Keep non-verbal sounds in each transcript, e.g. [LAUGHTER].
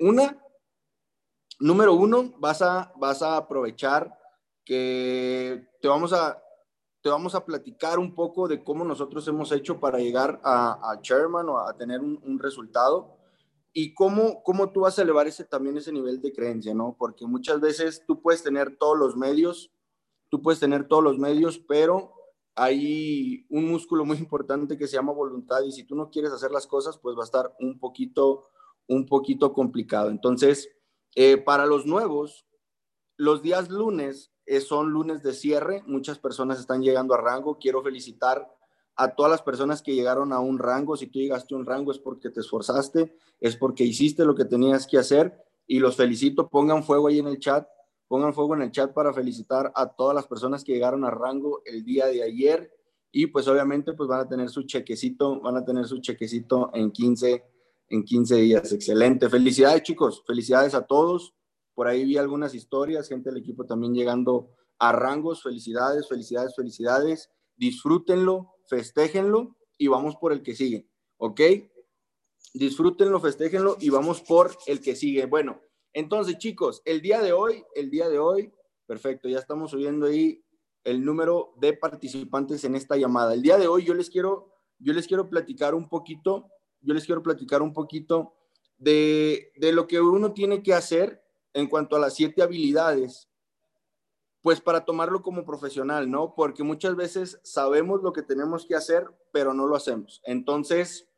una, número uno, vas a, vas a aprovechar que te vamos a, te vamos a platicar un poco de cómo nosotros hemos hecho para llegar a, chairman o a tener un, un, resultado y cómo, cómo tú vas a elevar ese, también ese nivel de creencia, ¿no? Porque muchas veces tú puedes tener todos los medios, tú puedes tener todos los medios, pero hay un músculo muy importante que se llama voluntad y si tú no quieres hacer las cosas, pues va a estar un poquito, un poquito complicado. Entonces, eh, para los nuevos, los días lunes eh, son lunes de cierre, muchas personas están llegando a rango, quiero felicitar a todas las personas que llegaron a un rango, si tú llegaste a un rango es porque te esforzaste, es porque hiciste lo que tenías que hacer. Y los felicito, pongan fuego ahí en el chat. Pongan fuego en el chat para felicitar a todas las personas que llegaron a rango el día de ayer. Y pues obviamente pues van a tener su chequecito, van a tener su chequecito en 15 en 15 días. Excelente. Felicidades, chicos. Felicidades a todos. Por ahí vi algunas historias, gente del equipo también llegando a rangos. Felicidades, felicidades, felicidades. Disfrútenlo, festéjenlo y vamos por el que sigue. ¿Ok? Disfrútenlo, festéjenlo y vamos por el que sigue. Bueno, entonces, chicos, el día de hoy, el día de hoy, perfecto, ya estamos subiendo ahí el número de participantes en esta llamada. El día de hoy yo les quiero, yo les quiero platicar un poquito, yo les quiero platicar un poquito de, de lo que uno tiene que hacer en cuanto a las siete habilidades, pues para tomarlo como profesional, ¿no? Porque muchas veces sabemos lo que tenemos que hacer, pero no lo hacemos. Entonces,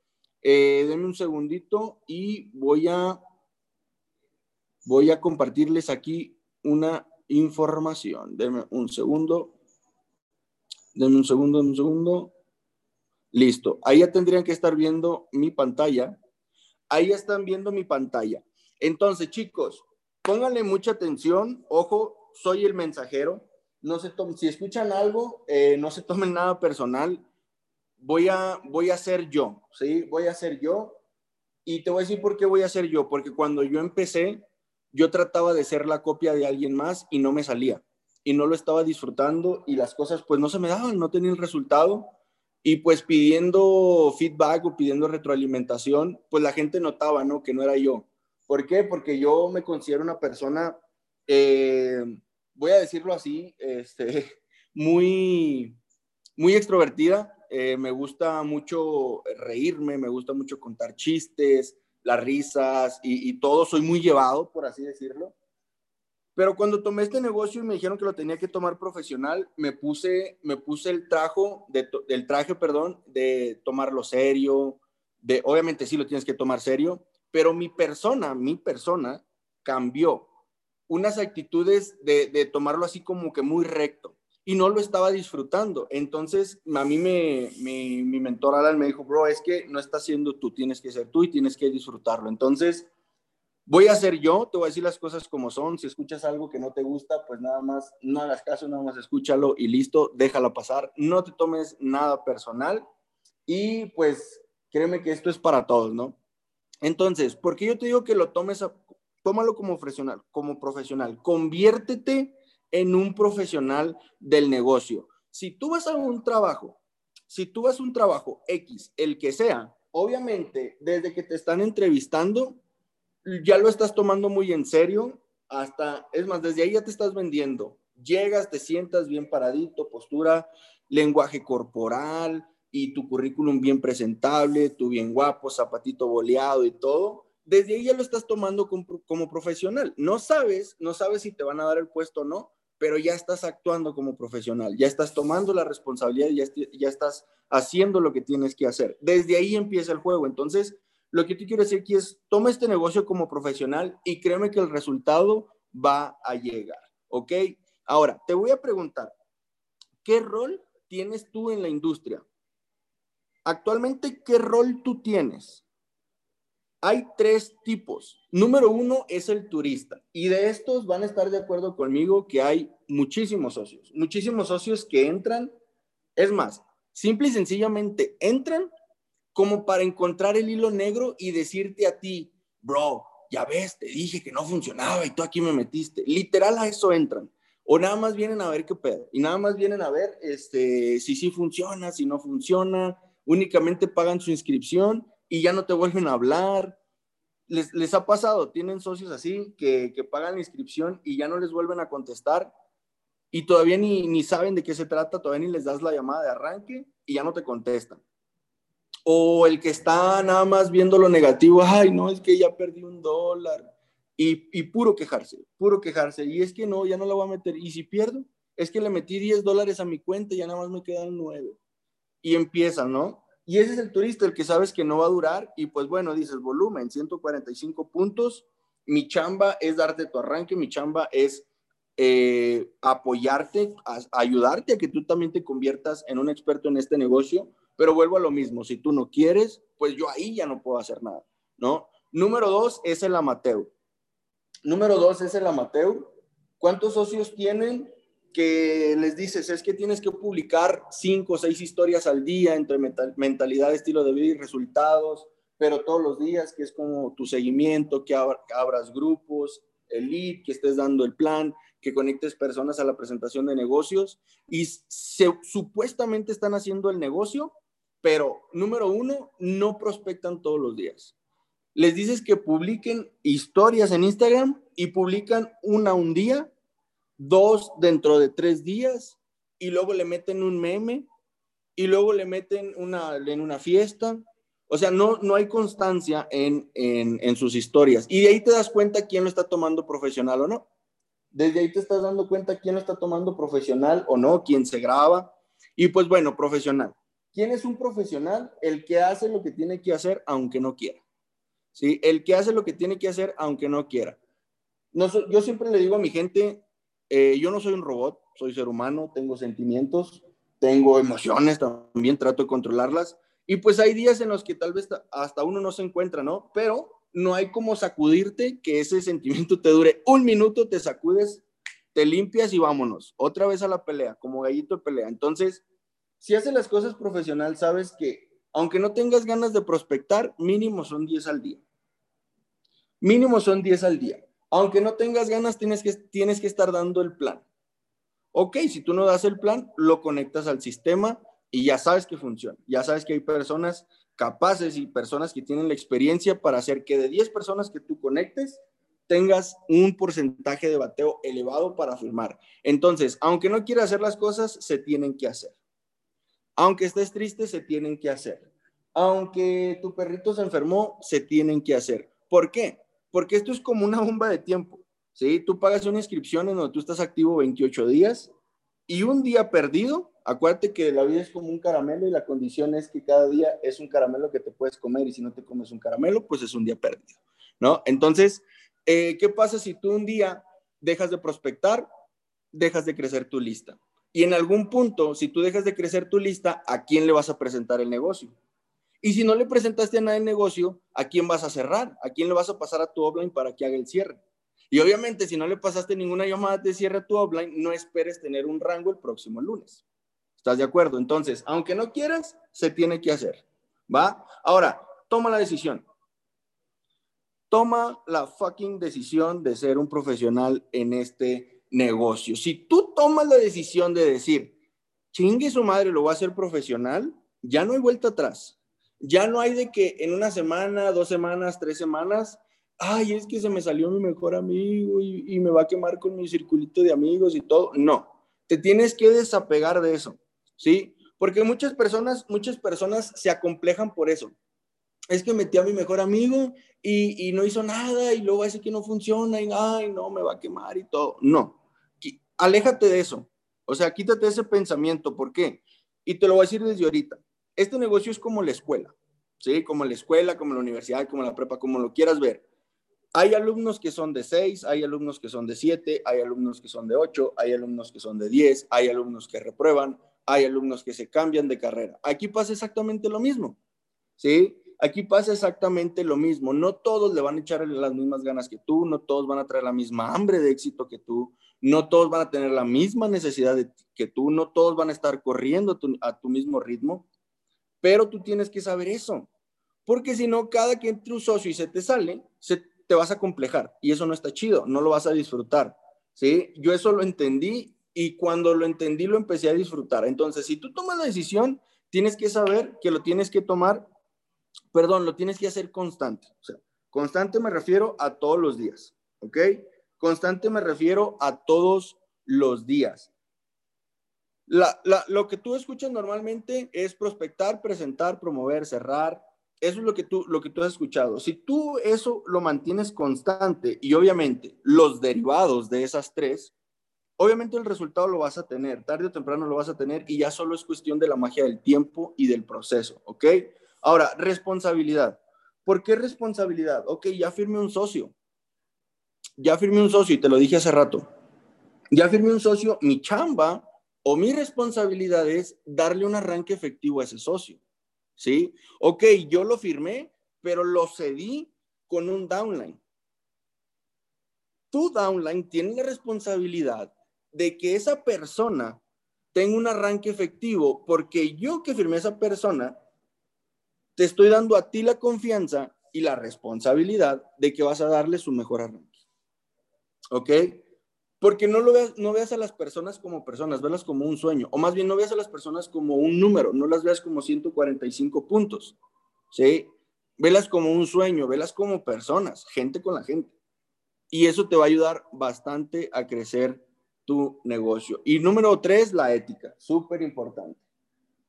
eh, denme un segundito y voy a voy a compartirles aquí una información. Denme un segundo. Denme un segundo, un segundo. Listo. Ahí ya tendrían que estar viendo mi pantalla. Ahí están viendo mi pantalla. Entonces, chicos, pónganle mucha atención. Ojo, soy el mensajero. No se tomen, si escuchan algo, eh, no se tomen nada personal. Voy a, voy a ser yo, ¿sí? Voy a ser yo. Y te voy a decir por qué voy a ser yo. Porque cuando yo empecé, yo trataba de ser la copia de alguien más y no me salía y no lo estaba disfrutando y las cosas pues no se me daban, no tenía el resultado y pues pidiendo feedback o pidiendo retroalimentación, pues la gente notaba, ¿no? Que no era yo. ¿Por qué? Porque yo me considero una persona, eh, voy a decirlo así, este, [LAUGHS] muy, muy extrovertida. Eh, me gusta mucho reírme, me gusta mucho contar chistes, las risas y, todo, soy muy llevado, por así decirlo. Pero cuando tomé este negocio y me dijeron que lo tenía que tomar profesional, me puse, me puse el, trajo de, traje, perdón, de tomarlo serio, de, obviamente sí lo tienes que tomar serio, pero mi persona, mi persona cambió. Unas actitudes de, tomarlo así como que muy recto y no lo estaba disfrutando. Entonces, a mí me, mi, mi mentor Alan me dijo, bro, es que no estás siendo tú, tienes que ser tú y tienes que disfrutarlo. Entonces, voy a ser yo, te voy a decir las cosas como son. Si escuchas algo que no te gusta, pues nada más, no hagas caso, nada más escúchalo y listo, déjalo pasar. No te tomes nada personal y pues créeme que esto es para todos, ¿no? Entonces, ¿por qué yo te digo que lo tomes, tómalo como profesional, como profesional, conviértete en un profesional del negocio. Si tú vas a un trabajo, si tú vas a un trabajo X, el que sea, obviamente desde que te están entrevistando, ya lo estás tomando muy en serio, hasta, es más, desde ahí ya te estás vendiendo. Llegas, te sientas bien paradito, postura, lenguaje corporal y tu currículum bien presentable, tú bien guapo, zapatito boleado y todo desde ahí ya lo estás tomando como, profesional. No sabes, no sabes si te van a dar el puesto o no, pero ya estás actuando como profesional, ya estás tomando la responsabilidad, ya, ya estás haciendo lo que tienes que hacer. Desde ahí empieza el juego. Entonces, lo que te quiero decir aquí es, toma este negocio como profesional y créeme que el resultado va a llegar, ¿ok? Ahora, te voy a preguntar, ¿qué rol tienes tú en la industria? Actualmente, ¿qué rol tú tienes? Hay tres tipos. Número uno es el turista. Y de estos van a estar de acuerdo conmigo que hay muchísimos socios. Muchísimos socios que entran. Es más, simple y sencillamente entran como para encontrar el hilo negro y decirte a ti, bro, ya ves, te dije que no funcionaba y tú aquí me metiste. Literal a eso entran. O nada más vienen a ver qué pedo. Y nada más vienen a ver este, si sí funciona, si no funciona. Únicamente pagan su inscripción y ya no te vuelven a hablar. les, les ha pasado, tienen socios así que, que, pagan la inscripción y ya no les vuelven a contestar y todavía ni, ni saben de qué se trata, todavía ni les das la llamada de arranque y ya no te contestan. O el que está nada más viendo lo negativo, ay, no, es que ya perdí un dólar. Y, puro quejarse, puro quejarse. Y es que no, ya no la voy a meter. Y si pierdo, es que le metí 10 dólares a mi cuenta y ya nada más me quedan 9. Y empiezan, ¿no? Y ese es el turista, el que sabes que no va a durar. Y pues bueno, dices volumen, 145 puntos. Mi chamba es darte tu arranque, mi chamba es eh, apoyarte, ayudarte a que tú también te conviertas en un experto en este negocio. Pero vuelvo a lo mismo, si tú no quieres, pues yo ahí ya no puedo hacer nada, ¿no? Número dos es el amateur. Número dos es el amateur. ¿Cuántos socios tienen? que les dices es que tienes que publicar cinco o seis historias al día entre mentalidad, estilo de vida y resultados, pero todos los días, que es como tu seguimiento, que, abras grupos, el lead, que estés dando el plan, que conectes personas a la presentación de negocios y supuestamente están haciendo el negocio, pero número uno, no prospectan todos los días. Les dices que publiquen historias en Instagram y publican una un día dos dentro de tres días y luego le meten un meme y luego le meten una, en una fiesta. O sea, no, no hay constancia en, en, sus historias. Y de ahí te das cuenta quién lo está tomando profesional o no. Desde ahí te estás dando cuenta quién lo está tomando profesional o no, quién se graba. Y pues bueno, profesional. ¿Quién es un profesional? El que hace lo que tiene que hacer aunque no quiera. ¿Sí? El que hace lo que tiene que hacer aunque no quiera. No, yo siempre le digo a mi gente, eh, yo no soy un robot, soy ser humano, tengo sentimientos, tengo emociones, también trato de controlarlas. Y pues hay días en los que tal vez hasta uno no se encuentra, ¿no? Pero no hay como sacudirte que ese sentimiento te dure un minuto, te sacudes, te limpias y vámonos. Otra vez a la pelea, como gallito de pelea. Entonces, si haces las cosas profesional, sabes que aunque no tengas ganas de prospectar, mínimo son 10 al día. Mínimo son 10 al día. Aunque no tengas ganas, tienes que, tienes que estar dando el plan. Ok, si tú no das el plan, lo conectas al sistema y ya sabes que funciona. Ya sabes que hay personas capaces y personas que tienen la experiencia para hacer que de 10 personas que tú conectes, tengas un porcentaje de bateo elevado para firmar. Entonces, aunque no quieras hacer las cosas, se tienen que hacer. Aunque estés triste, se tienen que hacer. Aunque tu perrito se enfermó, se tienen que hacer. ¿Por qué? porque esto es como una bomba de tiempo, ¿sí? Tú pagas una inscripción en donde tú estás activo 28 días y un día perdido, acuérdate que la vida es como un caramelo y la condición es que cada día es un caramelo que te puedes comer y si no te comes un caramelo, pues es un día perdido, ¿no? Entonces, eh, ¿qué pasa si tú un día dejas de prospectar, dejas de crecer tu lista? Y en algún punto, si tú dejas de crecer tu lista, ¿a quién le vas a presentar el negocio? Y si no le presentaste a nadie el negocio, ¿a quién vas a cerrar? ¿A quién le vas a pasar a tu offline para que haga el cierre? Y obviamente, si no le pasaste ninguna llamada de cierre a tu offline, no esperes tener un rango el próximo lunes. ¿Estás de acuerdo? Entonces, aunque no quieras, se tiene que hacer. ¿Va? Ahora, toma la decisión. Toma la fucking decisión de ser un profesional en este negocio. Si tú tomas la decisión de decir, chingue su madre, lo voy a hacer profesional, ya no hay vuelta atrás. Ya no hay de que en una semana, dos semanas, tres semanas, ay, es que se me salió mi mejor amigo y, me va a quemar con mi circulito de amigos y todo. No, te tienes que desapegar de eso, ¿sí? Porque muchas personas, muchas personas se acomplejan por eso. Es que metí a mi mejor amigo y, y no hizo nada y luego hace que no funciona y ay, no, me va a quemar y todo. No, aléjate de eso. O sea, quítate ese pensamiento. ¿Por qué? Y te lo voy a decir desde ahorita este negocio es como la escuela, ¿sí? Como la escuela, como la universidad, como la prepa, como lo quieras ver. Hay alumnos que son de 6, hay alumnos que son de 7, hay alumnos que son de 8, hay alumnos que son de 10, hay alumnos que reprueban, hay alumnos que se cambian de carrera. Aquí pasa exactamente lo mismo, ¿sí? Aquí pasa exactamente lo mismo. No todos le van a echar las mismas ganas que tú, no todos van a traer la misma hambre de éxito que tú, no todos van a tener la misma necesidad que tú, no todos van a estar corriendo a tu mismo ritmo. Pero tú tienes que saber eso, porque si no, cada que entre un socio y se te sale, se, te vas a complejar y eso no está chido, no lo vas a disfrutar. ¿sí? Yo eso lo entendí y cuando lo entendí lo empecé a disfrutar. Entonces, si tú tomas la decisión, tienes que saber que lo tienes que tomar, perdón, lo tienes que hacer constante. Constante me refiero a todos los días, ¿ok? Constante me refiero a todos los días. lo que tú escuchas normalmente es prospectar, presentar, promover, cerrar. Eso es lo que, tú, lo que tú has escuchado. Si tú eso lo mantienes constante y obviamente los derivados de esas tres, obviamente el resultado lo vas a tener, tarde o temprano lo vas a tener y ya solo es cuestión de la magia del tiempo y del proceso, ¿ok? Ahora, responsabilidad. ¿Por qué responsabilidad? Ok, ya firmé un socio. Ya firmé un socio y te lo dije hace rato. Ya firmé un socio, mi chamba o mi responsabilidad es darle un arranque efectivo a ese socio. ¿Sí? Ok, yo lo firmé, pero lo cedí con un downline. Tu downline tiene la responsabilidad de que esa persona tenga un arranque efectivo, porque yo que firmé a esa persona, te estoy dando a ti la confianza y la responsabilidad de que vas a darle su mejor arranque. ¿Ok? Porque no lo veas, no veas a las personas como personas, velas como un sueño, o más bien no veas a las personas como un número, no las veas como 145 puntos. ¿Sí? Velas como un sueño, velas como personas, gente con la gente. Y eso te va a ayudar bastante a crecer tu negocio. Y número tres, la ética, súper importante.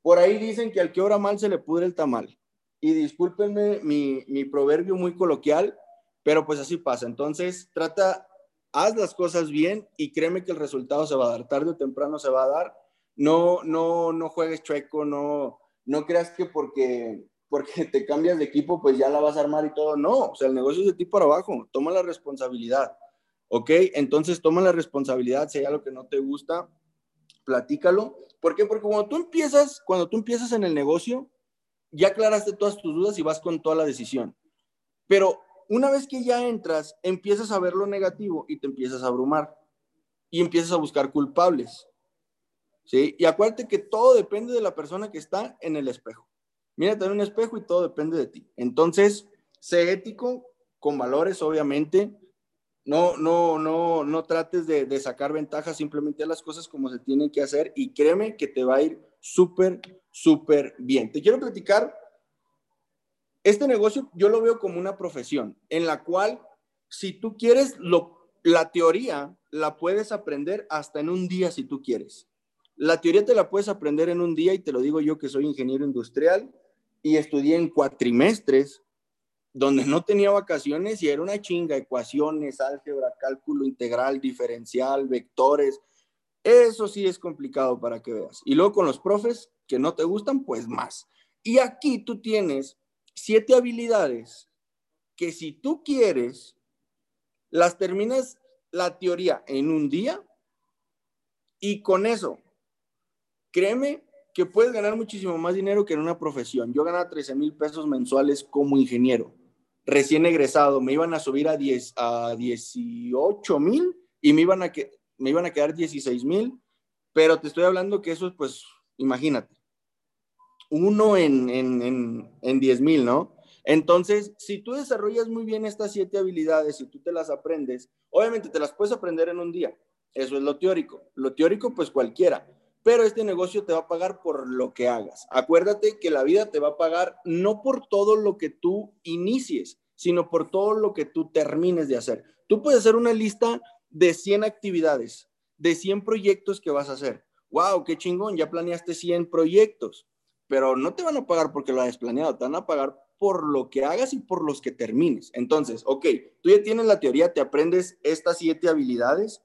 Por ahí dicen que al que obra mal se le pudre el tamal. Y discúlpenme mi, mi proverbio muy coloquial, pero pues así pasa. Entonces, trata, haz las cosas bien y créeme que el resultado se va a dar, tarde o temprano se va a dar. No, no, no juegues chueco, no, no creas que porque, porque te cambias de equipo, pues ya la vas a armar y todo. No, o sea, el negocio es de ti para abajo, toma la responsabilidad. ¿Ok? Entonces toma la responsabilidad, si hay algo que no te gusta, platícalo. ¿Por qué? Porque cuando tú empiezas, cuando tú empiezas en el negocio, ya aclaraste todas tus dudas y vas con toda la decisión. Pero una vez que ya entras, empiezas a ver lo negativo y te empiezas a abrumar y empiezas a buscar culpables. ¿Sí? Y acuérdate que todo depende de la persona que está en el espejo. Mírate en un espejo y todo depende de ti. Entonces, sé ético, con valores, obviamente, no, no, no, no trates de, sacar ventaja, simplemente las cosas como se tienen que hacer y créeme que te va a ir súper, súper bien. Te quiero platicar, este negocio yo lo veo como una profesión en la cual si tú quieres, lo, la teoría la puedes aprender hasta en un día si tú quieres. La teoría te la puedes aprender en un día y te lo digo yo que soy ingeniero industrial y estudié en cuatrimestres donde no tenía vacaciones y era una chinga, ecuaciones, álgebra, cálculo integral, diferencial, vectores. Eso sí es complicado para que veas. Y luego con los profes que no te gustan, pues más. Y aquí tú tienes siete habilidades que si tú quieres, las terminas la teoría en un día y con eso, créeme que puedes ganar muchísimo más dinero que en una profesión. Yo ganaba 13 mil pesos mensuales como ingeniero recién egresado, me iban a subir a, 10, a 18 mil y me iban, a me iban a quedar 16 mil, pero te estoy hablando que eso es, pues, imagínate, uno en, en, en, 10 mil, ¿no? Entonces, si tú desarrollas muy bien estas siete habilidades y tú te las aprendes, obviamente te las puedes aprender en un día. Eso es lo teórico. Lo teórico, pues cualquiera pero este negocio te va a pagar por lo que hagas. Acuérdate que la vida te va a pagar no por todo lo que tú inicies, sino por todo lo que tú termines de hacer. Tú puedes hacer una lista de 100 actividades, de 100 proyectos que vas a hacer. ¡Wow! ¡Qué chingón! Ya planeaste 100 proyectos, pero no te van a pagar porque lo hayas planeado, te van a pagar por lo que hagas y por los que termines. Entonces, ok, tú ya tienes la teoría, te aprendes estas siete habilidades.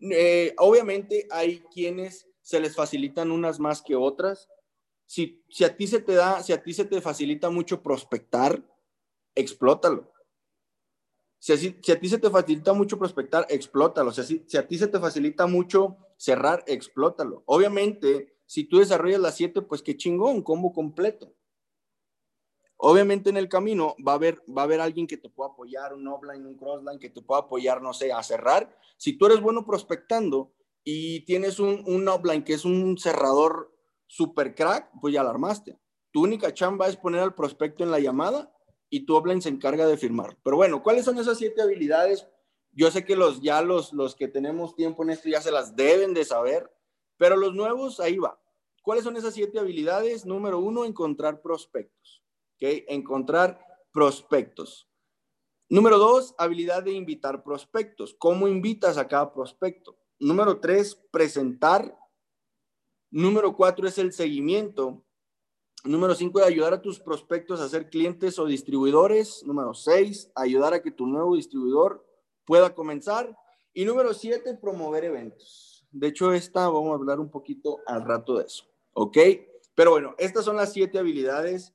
Eh, obviamente hay quienes se les facilitan unas más que otras. Si, si a ti se te da, si a ti se te facilita mucho prospectar, explótalo. Si, a ti se te facilita mucho prospectar, explótalo. Si, si a ti se te facilita mucho cerrar, explótalo. Obviamente, si tú desarrollas las siete, pues qué chingón, combo completo. Obviamente en el camino va a haber, va a haber alguien que te pueda apoyar, un offline, un crossline, que te pueda apoyar, no sé, a cerrar. Si tú eres bueno prospectando, y tienes un, un offline que es un cerrador super crack, pues ya la armaste. Tu única chamba es poner al prospecto en la llamada y tu offline se encarga de firmar. Pero bueno, ¿cuáles son esas siete habilidades? Yo sé que los ya los, los que tenemos tiempo en esto ya se las deben de saber, pero los nuevos, ahí va. ¿Cuáles son esas siete habilidades? Número uno, encontrar prospectos. ¿Ok? Encontrar prospectos. Número dos, habilidad de invitar prospectos. ¿Cómo invitas a cada prospecto? Número tres, presentar. Número cuatro es el seguimiento. Número cinco, ayudar a tus prospectos a ser clientes o distribuidores. Número seis, ayudar a que tu nuevo distribuidor pueda comenzar. Y número siete, promover eventos. De hecho, esta vamos a hablar un poquito al rato de eso. ¿Ok? Pero bueno, estas son las siete habilidades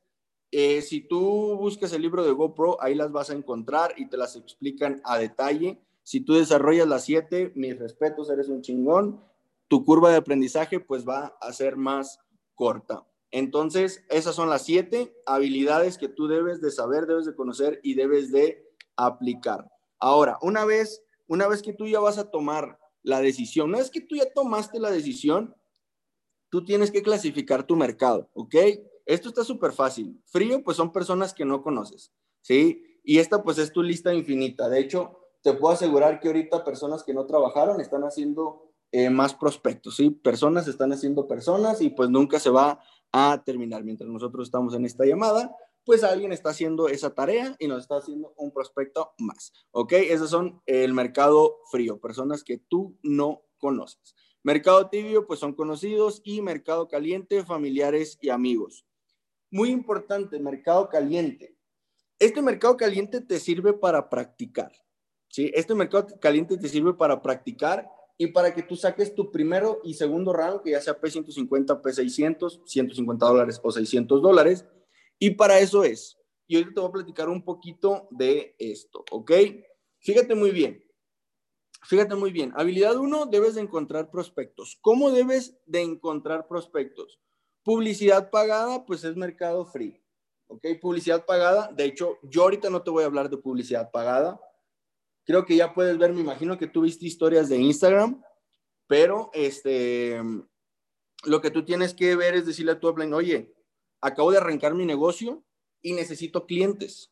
eh, si tú buscas el libro de GoPro, ahí las vas a encontrar y te las explican a detalle. Si tú desarrollas las siete, mis respetos, eres un chingón. Tu curva de aprendizaje pues va a ser más corta. Entonces, esas son las siete habilidades que tú debes de saber, debes de conocer y debes de aplicar. Ahora, una vez, una vez que tú ya vas a tomar la decisión, una vez que tú ya tomaste la decisión, tú tienes que clasificar tu mercado, ¿ok? Esto está súper fácil. Frío, pues son personas que no conoces, ¿sí? Y esta, pues es tu lista infinita. De hecho, te puedo asegurar que ahorita personas que no trabajaron están haciendo eh, más prospectos, ¿sí? Personas están haciendo personas y pues nunca se va a terminar. Mientras nosotros estamos en esta llamada, pues alguien está haciendo esa tarea y nos está haciendo un prospecto más, ¿ok? Esos son el mercado frío, personas que tú no conoces. Mercado tibio, pues son conocidos y mercado caliente, familiares y amigos. Muy importante, mercado caliente. Este mercado caliente te sirve para practicar. ¿sí? Este mercado caliente te sirve para practicar y para que tú saques tu primero y segundo rango, que ya sea P150, P600, 150 dólares o 600 dólares. Y para eso es. Y hoy te voy a platicar un poquito de esto, ¿ok? Fíjate muy bien. Fíjate muy bien. Habilidad 1, debes de encontrar prospectos. ¿Cómo debes de encontrar prospectos? Publicidad pagada, pues es mercado free. ¿Ok? Publicidad pagada. De hecho, yo ahorita no te voy a hablar de publicidad pagada. Creo que ya puedes ver, me imagino que tú viste historias de Instagram, pero este, lo que tú tienes que ver es decirle a tu upline, oye, acabo de arrancar mi negocio y necesito clientes.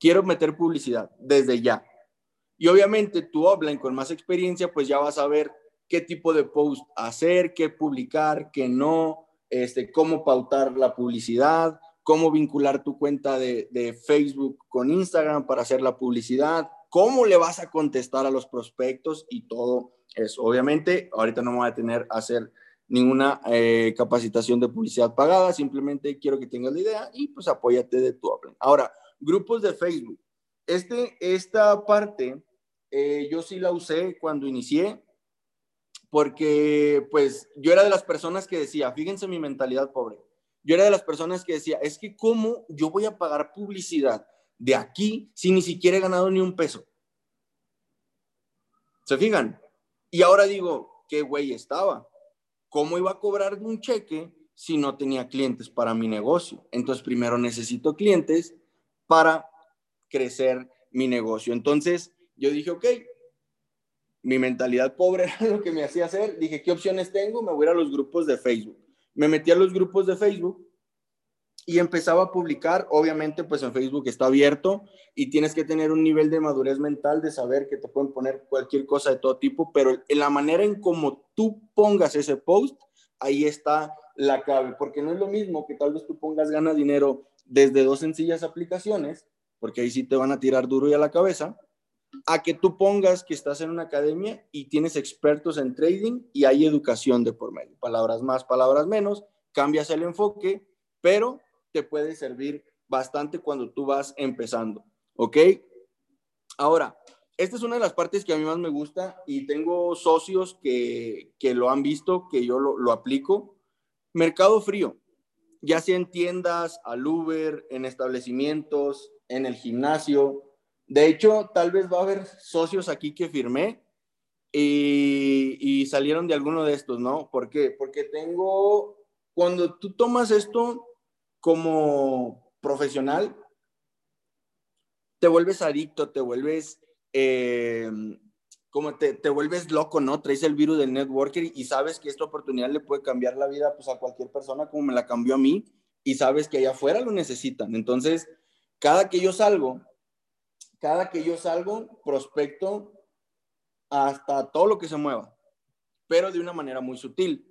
Quiero meter publicidad desde ya. Y obviamente tu upline con más experiencia, pues ya vas a ver qué tipo de post hacer, qué publicar, qué no, este, cómo pautar la publicidad, cómo vincular tu cuenta de, de, Facebook con Instagram para hacer la publicidad, cómo le vas a contestar a los prospectos y todo eso. Obviamente, ahorita no me voy a tener a hacer ninguna eh, capacitación de publicidad pagada, simplemente quiero que tengas la idea y pues apóyate de tu Apple. Ahora, grupos de Facebook. Este, esta parte eh, yo sí la usé cuando inicié, porque pues yo era de las personas que decía, fíjense mi mentalidad pobre, yo era de las personas que decía, es que cómo yo voy a pagar publicidad de aquí si ni siquiera he ganado ni un peso. ¿Se fijan? Y ahora digo, qué güey estaba. ¿Cómo iba a cobrar un cheque si no tenía clientes para mi negocio? Entonces, primero necesito clientes para crecer mi negocio. Entonces, yo dije, ok, mi mentalidad pobre [LAUGHS] era lo que me hacía hacer. Dije, ¿qué opciones tengo? Me voy a, los grupos de Facebook. Me metí a los grupos de Facebook y empezaba a publicar. Obviamente, pues en Facebook está abierto y tienes que tener un nivel de madurez mental de saber que te pueden poner cualquier cosa de todo tipo, pero en la manera en cómo tú pongas ese post, ahí está la clave, porque no es lo mismo que tal vez tú pongas gana dinero desde dos sencillas aplicaciones, porque ahí sí te van a tirar duro y a la cabeza, a que tú pongas que estás en una academia y tienes expertos en trading y hay educación de por medio. Palabras más, palabras menos, cambias el enfoque, pero te puede servir bastante cuando tú vas empezando, ¿ok? Ahora, esta es una de las partes que a mí más me gusta y tengo socios que, lo han visto, que yo lo, lo aplico. Mercado frío, ya sea en tiendas, al Uber, en establecimientos, en el gimnasio, de hecho, tal vez va a haber socios aquí que firmé y, salieron de alguno de estos, ¿no? ¿Por qué? Porque tengo, cuando tú tomas esto como profesional, te vuelves adicto, te vuelves, eh, como te, te, vuelves loco, ¿no? Traes el virus del networker y, sabes que esta oportunidad le puede cambiar la vida pues, a cualquier persona como me la cambió a mí y sabes que allá afuera lo necesitan. Entonces, cada que yo salgo, cada que yo salgo, prospecto hasta todo lo que se mueva, pero de una manera muy sutil,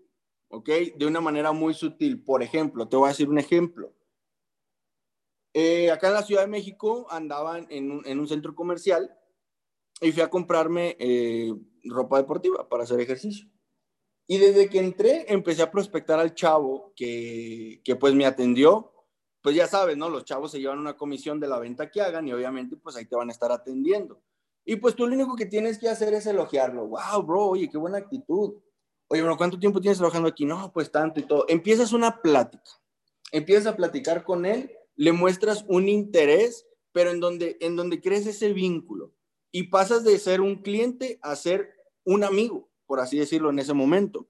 ¿ok? De una manera muy sutil. Por ejemplo, te voy a decir un ejemplo. Eh, acá en la Ciudad de México andaban en un, en un centro comercial y fui a comprarme eh, ropa deportiva para hacer ejercicio. Y desde que entré, empecé a prospectar al chavo que, que pues me atendió. Pues ya sabes, ¿no? Los chavos se llevan una comisión de la venta que hagan y obviamente pues ahí te van a estar atendiendo. Y pues tú lo único que tienes que hacer es elogiarlo. Wow, bro, oye, qué buena actitud. Oye, bro, ¿cuánto tiempo tienes trabajando aquí? No, pues tanto y todo. Empiezas una plática. Empiezas a platicar con él, le muestras un interés, pero en donde, en donde crees ese vínculo. Y pasas de ser un cliente a ser un amigo, por así decirlo, en ese momento.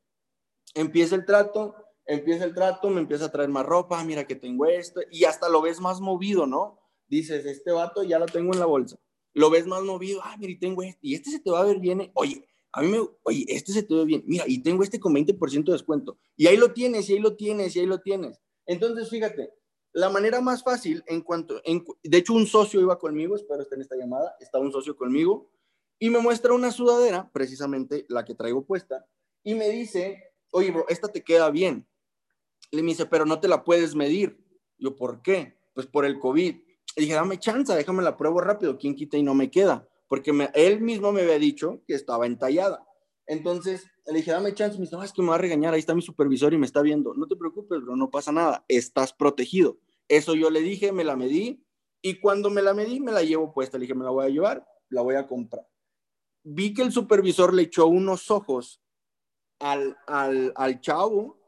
Empieza el trato, empieza el trato, me empieza a traer más ropa, mira que tengo esto, y hasta lo ves más movido, ¿no? Dices, este vato ya lo tengo en la bolsa lo ves más movido, ah, mira, y tengo este, y este se te va a ver bien, eh. oye, a mí me, oye, este se te ve bien, mira, y tengo este con 20% de descuento, y ahí lo tienes, y ahí lo tienes, y ahí lo tienes. Entonces, fíjate, la manera más fácil, en cuanto, en, de hecho, un socio iba conmigo, espero estar en esta llamada, está un socio conmigo, y me muestra una sudadera, precisamente la que traigo puesta, y me dice, oye, bro, esta te queda bien. Le me dice, pero no te la puedes medir. Yo, ¿por qué? Pues por el COVID. Y dije, dame chance, déjame la pruebo rápido, quién quita y no me queda, porque él mismo me había dicho que estaba entallada. Entonces le dije, dame chance, me dice, no, es que me va a regañar, ahí está mi supervisor y me está viendo. No te preocupes, bro, no pasa nada, estás protegido. Eso yo le dije, me la medí y cuando me la medí, me la llevo puesta. Le dije, me la voy a llevar, la voy a comprar. Vi que el supervisor le echó unos ojos al, al, al chavo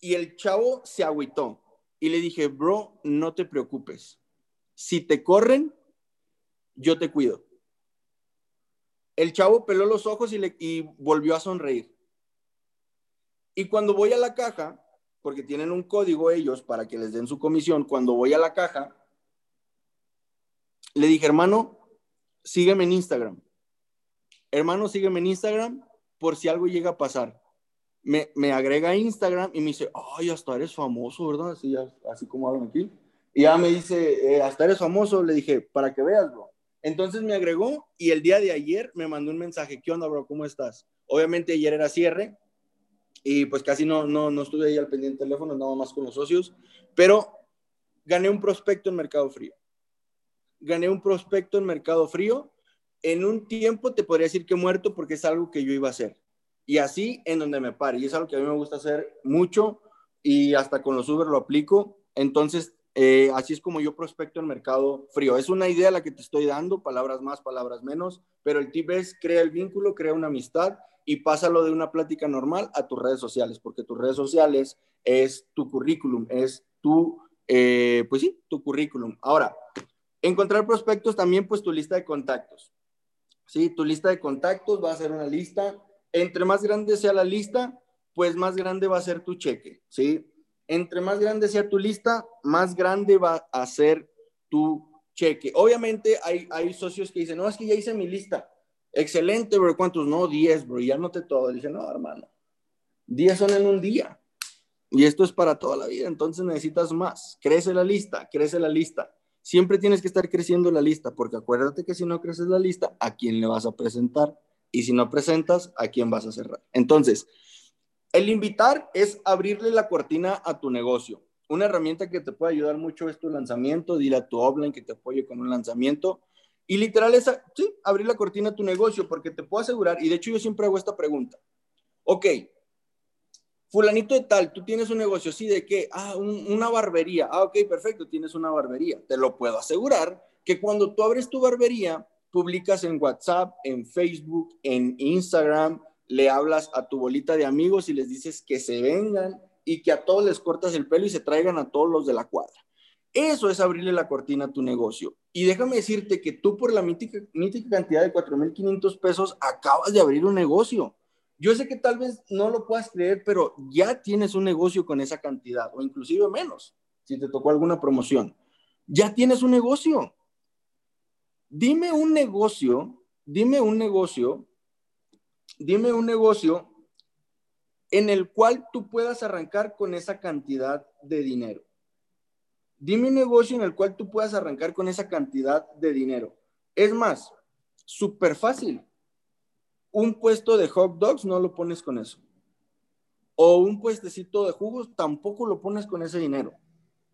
y el chavo se agüitó y le dije, bro, no te preocupes. Si te corren, yo te cuido. El chavo peló los ojos y, volvió a sonreír. Y cuando voy a la caja, porque tienen un código ellos para que les den su comisión, cuando voy a la caja, le dije, hermano, sígueme en Instagram. Hermano, sígueme en Instagram por si algo llega a pasar me, me agrega a Instagram y me dice, ay, hasta eres famoso, ¿verdad? Así, así como hablan aquí. Y ya me dice, eh, hasta eres famoso. Le dije, para que veas, bro. Entonces me agregó y el día de ayer me mandó un mensaje, ¿qué onda, bro? ¿Cómo estás? Obviamente ayer era cierre y pues casi no, no, no estuve ahí al pendiente del teléfono, nada más con los socios, pero gané un prospecto en Mercado Frío. Gané un prospecto en Mercado Frío. En un tiempo te podría decir que muerto porque es algo que yo iba a hacer y así en donde me pare. Y es algo que a mí me gusta hacer mucho y hasta con los Uber lo aplico. Entonces, eh, así es como yo prospecto en mercado frío. Es una idea la que te estoy dando, palabras más, palabras menos, pero el tip es crea el vínculo, crea una amistad y pásalo de una plática normal a tus redes sociales, porque tus redes sociales es tu currículum, es tu, eh, pues sí, tu currículum. Ahora, encontrar prospectos también, pues tu lista de contactos. Sí, tu lista de contactos va a ser una lista entre más grande sea la lista, pues más grande va a ser tu cheque, ¿sí? Entre más grande sea tu lista, más grande va a ser tu cheque. Obviamente hay, hay socios que dicen, no, es que ya hice mi lista. Excelente, bro. ¿Cuántos? No, 10, bro. Ya noté todo. Dicen, no, hermano. 10 son en un día. Y esto es para toda la vida. Entonces necesitas más. Crece la lista, crece la lista. Siempre tienes que estar creciendo la lista, porque acuérdate que si no creces la lista, ¿a quién le vas a presentar? y si no presentas, ¿a quién vas a cerrar? Entonces, el invitar es abrirle la cortina a tu negocio. Una herramienta que te puede ayudar mucho es tu lanzamiento, dile a tu offline que te apoye con un lanzamiento. Y literal es, sí, abrir la cortina a tu negocio, porque te puedo asegurar, y de hecho yo siempre hago esta pregunta. Ok, fulanito de tal, tú tienes un negocio, ¿sí? ¿De qué? Ah, una barbería. Ah, ok, perfecto, tienes una barbería. Te lo puedo asegurar que cuando tú abres tu barbería, publicas en WhatsApp, en Facebook, en Instagram, le hablas a tu bolita de amigos y les dices que se vengan y que a todos les cortas el pelo y se traigan a todos los de la cuadra. Eso es abrirle la cortina a tu negocio. Y déjame decirte que tú por la mítica, cantidad de 4.500 pesos acabas de abrir un negocio. Yo sé que tal vez no lo puedas creer, pero ya tienes un negocio con esa cantidad o inclusive menos, si te tocó alguna promoción. Ya tienes un negocio. Dime un negocio, dime un negocio, dime un negocio en el cual tú puedas arrancar con esa cantidad de dinero. Dime un negocio en el cual tú puedas arrancar con esa cantidad de dinero. Es más, súper fácil. Un puesto de hot dogs no lo pones con eso. O un puestecito de jugos tampoco lo pones con ese dinero.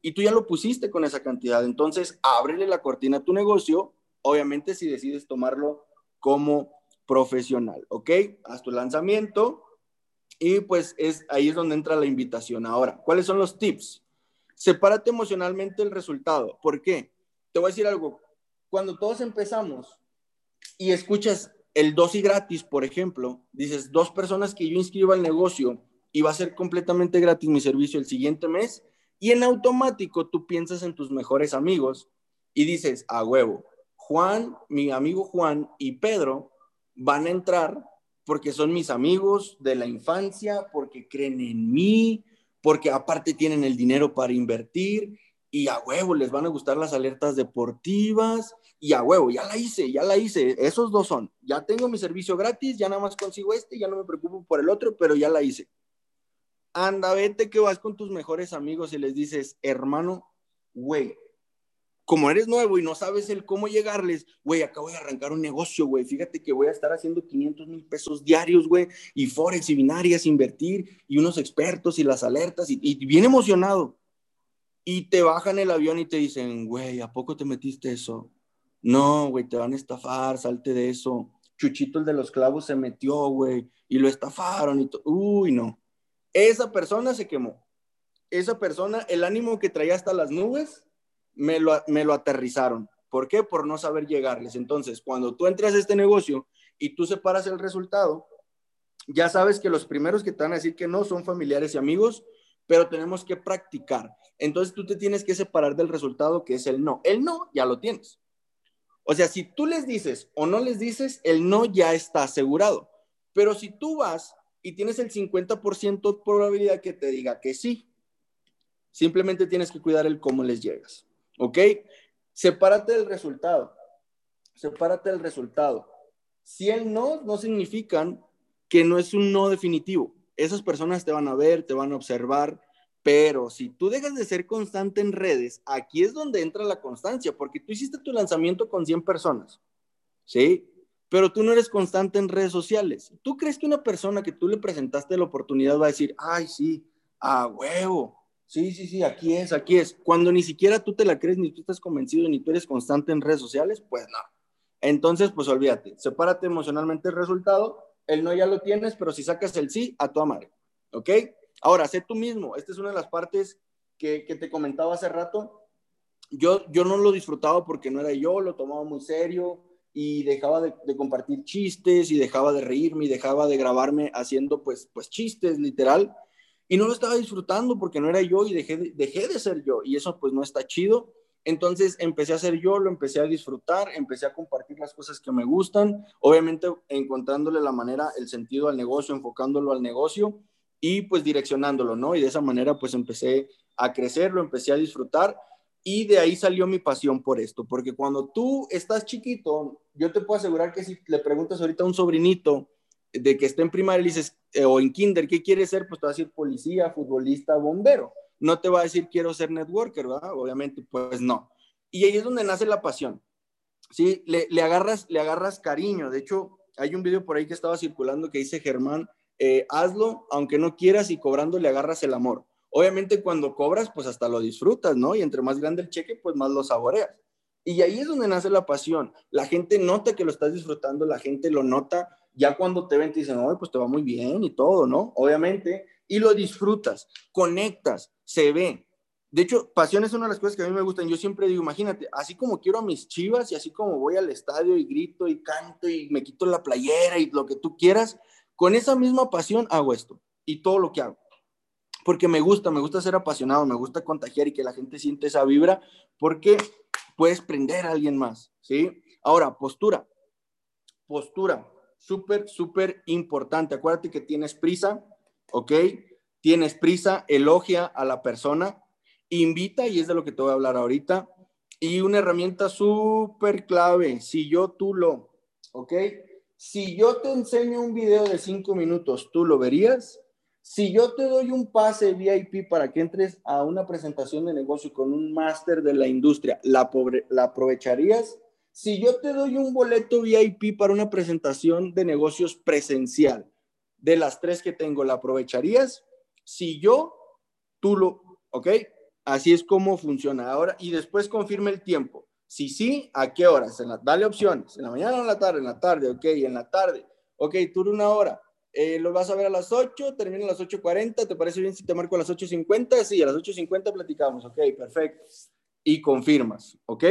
y tú ya lo pusiste con esa cantidad. Entonces, ábrele la cortina a tu negocio, obviamente si decides tomarlo como profesional, ¿ok? Haz tu lanzamiento y pues es ahí es donde entra la invitación. Ahora, ¿cuáles son los tips? Sepárate emocionalmente el resultado. ¿Por qué? Te voy a decir algo. Cuando todos empezamos y escuchas el dosis gratis, por ejemplo, dices, dos personas que yo inscribo al negocio y va a ser completamente gratis mi servicio el siguiente mes, y en automático tú piensas en tus mejores amigos y dices, a huevo, Juan, mi amigo Juan y Pedro van a entrar porque son mis amigos de la infancia, porque creen en mí, porque aparte tienen el dinero para invertir y a huevo les van a gustar las alertas deportivas y a huevo, ya la hice, ya la hice, esos dos son, ya tengo mi servicio gratis, ya nada más consigo este, ya no me preocupo por el otro, pero ya la hice. Anda, vete que vas con tus mejores amigos y les dices, hermano, güey, como eres nuevo y no sabes el cómo llegarles, güey, acabo de arrancar un negocio, güey, fíjate que voy a estar haciendo 500 mil pesos diarios, güey, y forex y binarias, invertir, y unos expertos y las alertas, y, y bien emocionado. Y te bajan el avión y te dicen, güey, ¿a poco te metiste eso? No, güey, te van a estafar, salte de eso. Chuchito el de los clavos se metió, güey, y lo estafaron y todo. Uy, no. Esa persona se quemó. Esa persona, el ánimo que traía hasta las nubes, me lo, me lo aterrizaron. ¿Por qué? Por no saber llegarles. Entonces, cuando tú entras a este negocio y tú separas el resultado, ya sabes que los primeros que te van a decir que no son familiares y amigos, pero tenemos que practicar. Entonces tú te tienes que separar del resultado que es el no. El no ya lo tienes. O sea, si tú les dices o no les dices, el no ya está asegurado. Pero si tú vas y tienes el 50% de probabilidad que te diga que sí, simplemente tienes que cuidar el cómo les llegas. ¿Ok? Sepárate del resultado. Sepárate del resultado. Si el no, no significan que no es un no definitivo. Esas personas te van a ver, te van a observar, pero si tú dejas de ser constante en redes, aquí es donde entra la constancia, porque tú hiciste tu lanzamiento con 100 personas, ¿sí? Pero tú no eres constante en redes sociales. ¿Tú crees que una persona que tú le presentaste la oportunidad va a decir, ay, sí, a huevo, Sí, sí, sí, aquí es, aquí es. Cuando ni siquiera tú te la crees, ni tú estás convencido, ni tú eres constante en redes sociales, pues no. Entonces, pues olvídate, sepárate emocionalmente el resultado, el no ya lo tienes, pero si sacas el sí, a tu madre, ¿ok? Ahora, sé tú mismo, esta es una de las partes que, que te comentaba hace rato. Yo, yo no lo disfrutaba porque no era yo, lo tomaba muy serio y dejaba de, de, compartir chistes y dejaba de reírme y dejaba de grabarme haciendo pues, pues chistes, literal y no lo estaba disfrutando porque no era yo y dejé de, dejé de ser yo y eso pues no está chido. Entonces empecé a ser yo, lo empecé a disfrutar, empecé a compartir las cosas que me gustan, obviamente encontrándole la manera, el sentido al negocio, enfocándolo al negocio y pues direccionándolo, ¿no? Y de esa manera pues empecé a crecer, lo empecé a disfrutar y de ahí salió mi pasión por esto, porque cuando tú estás chiquito, yo te puedo asegurar que si le preguntas ahorita a un sobrinito, de que esté en primaria y dices, eh, o en kinder, ¿qué quieres ser? Pues te va a decir policía, futbolista, bombero. No te va a decir quiero ser networker, ¿verdad? Obviamente, pues no. Y ahí es donde nace la pasión. Sí, le, le agarras, le agarras cariño. De hecho, hay un video por ahí que estaba circulando que dice Germán, eh, hazlo aunque no quieras y cobrando le agarras el amor. Obviamente cuando cobras, pues hasta lo disfrutas, ¿no? Y entre más grande el cheque, pues más lo saboreas. Y ahí es donde nace la pasión. La gente nota que lo estás disfrutando, la gente lo nota ya cuando te ven te dicen, oye, pues te va muy bien y todo, ¿no? Obviamente, y lo disfrutas, conectas, se ve. De hecho, pasión es una de las cosas que a mí me gustan. Yo siempre digo, imagínate, así como quiero a mis chivas y así como voy al estadio y grito y canto y me quito la playera y lo que tú quieras, con esa misma pasión hago esto y todo lo que hago. Porque me gusta, me gusta ser apasionado, me gusta contagiar y que la gente siente esa vibra, porque puedes prender a alguien más, ¿sí? Ahora, postura. Postura súper, súper importante. Acuérdate que tienes prisa, ¿ok? Tienes prisa, elogia a la persona, invita, y es de lo que te voy a hablar ahorita, y una herramienta súper clave, si yo, tú lo, ¿ok? Si yo te enseño un video de cinco minutos, ¿tú lo verías? Si yo te doy un pase VIP para que entres a una presentación de negocio con un máster de la industria, ¿la, ¿la aprovecharías? Si yo te doy un boleto VIP para una presentación de negocios presencial, de las tres que tengo, ¿la aprovecharías? Si yo, tú lo, ¿ok? Así es como funciona ahora y después confirme el tiempo. Si sí, ¿a qué horas? dale opciones. En la mañana o en la tarde, en la tarde, ok, en la tarde. Ok, tú una hora. Eh, lo vas a ver a las 8, termina a las 8.40, ¿te parece bien si te marco a las 8.50? Sí, a las 8.50 platicamos, ok, perfecto. Y confirmas, ¿ok?